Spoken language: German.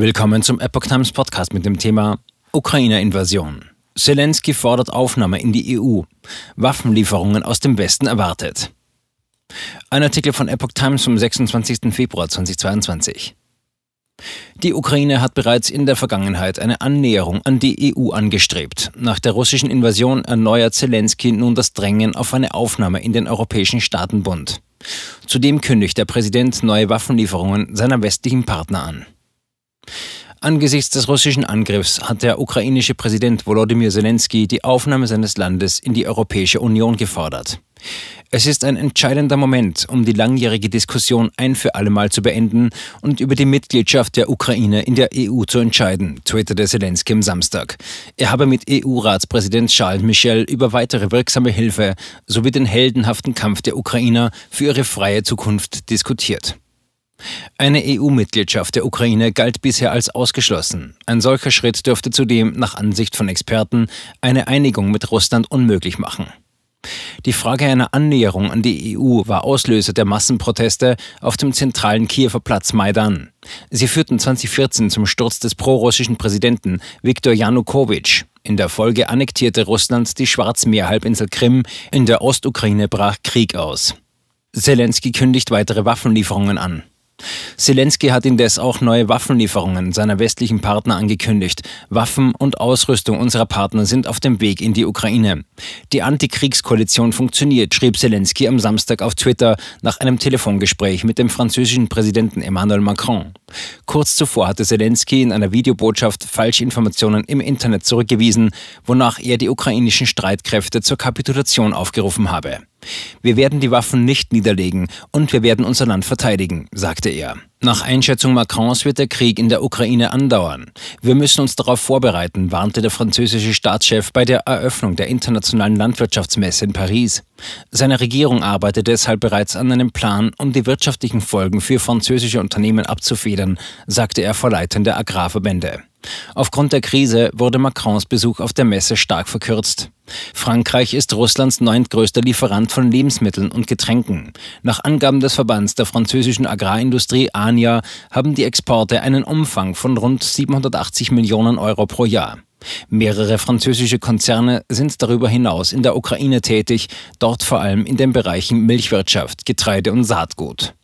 Willkommen zum Epoch Times Podcast mit dem Thema Ukraine-Invasion. Zelensky fordert Aufnahme in die EU. Waffenlieferungen aus dem Westen erwartet. Ein Artikel von Epoch Times vom 26. Februar 2022. Die Ukraine hat bereits in der Vergangenheit eine Annäherung an die EU angestrebt. Nach der russischen Invasion erneuert Zelensky nun das Drängen auf eine Aufnahme in den Europäischen Staatenbund. Zudem kündigt der Präsident neue Waffenlieferungen seiner westlichen Partner an. Angesichts des russischen Angriffs hat der ukrainische Präsident Volodymyr Zelensky die Aufnahme seines Landes in die Europäische Union gefordert. Es ist ein entscheidender Moment, um die langjährige Diskussion ein für allemal zu beenden und über die Mitgliedschaft der Ukraine in der EU zu entscheiden, twitterte Zelensky am Samstag. Er habe mit EU-Ratspräsident Charles Michel über weitere wirksame Hilfe sowie den heldenhaften Kampf der Ukrainer für ihre freie Zukunft diskutiert. Eine EU-Mitgliedschaft der Ukraine galt bisher als ausgeschlossen. Ein solcher Schritt dürfte zudem nach Ansicht von Experten eine Einigung mit Russland unmöglich machen. Die Frage einer Annäherung an die EU war Auslöser der Massenproteste auf dem zentralen Kiewer Platz Maidan. Sie führten 2014 zum Sturz des prorussischen Präsidenten Viktor Janukowitsch. In der Folge annektierte Russland die Schwarzmeerhalbinsel Krim. In der Ostukraine brach Krieg aus. Zelensky kündigt weitere Waffenlieferungen an. Zelensky hat indes auch neue Waffenlieferungen seiner westlichen Partner angekündigt. Waffen und Ausrüstung unserer Partner sind auf dem Weg in die Ukraine. Die Antikriegskoalition funktioniert, schrieb Zelensky am Samstag auf Twitter nach einem Telefongespräch mit dem französischen Präsidenten Emmanuel Macron. Kurz zuvor hatte Zelensky in einer Videobotschaft Falschinformationen im Internet zurückgewiesen, wonach er die ukrainischen Streitkräfte zur Kapitulation aufgerufen habe. Wir werden die Waffen nicht niederlegen und wir werden unser Land verteidigen, sagte er. Nach Einschätzung Macrons wird der Krieg in der Ukraine andauern. Wir müssen uns darauf vorbereiten, warnte der französische Staatschef bei der Eröffnung der internationalen Landwirtschaftsmesse in Paris. Seine Regierung arbeitet deshalb bereits an einem Plan, um die wirtschaftlichen Folgen für französische Unternehmen abzufedern, sagte er vor Leitern der Agrarverbände. Aufgrund der Krise wurde Macrons Besuch auf der Messe stark verkürzt. Frankreich ist Russlands neuntgrößter Lieferant von Lebensmitteln und Getränken. Nach Angaben des Verbands der französischen Agrarindustrie ANIA haben die Exporte einen Umfang von rund 780 Millionen Euro pro Jahr. Mehrere französische Konzerne sind darüber hinaus in der Ukraine tätig, dort vor allem in den Bereichen Milchwirtschaft, Getreide und Saatgut.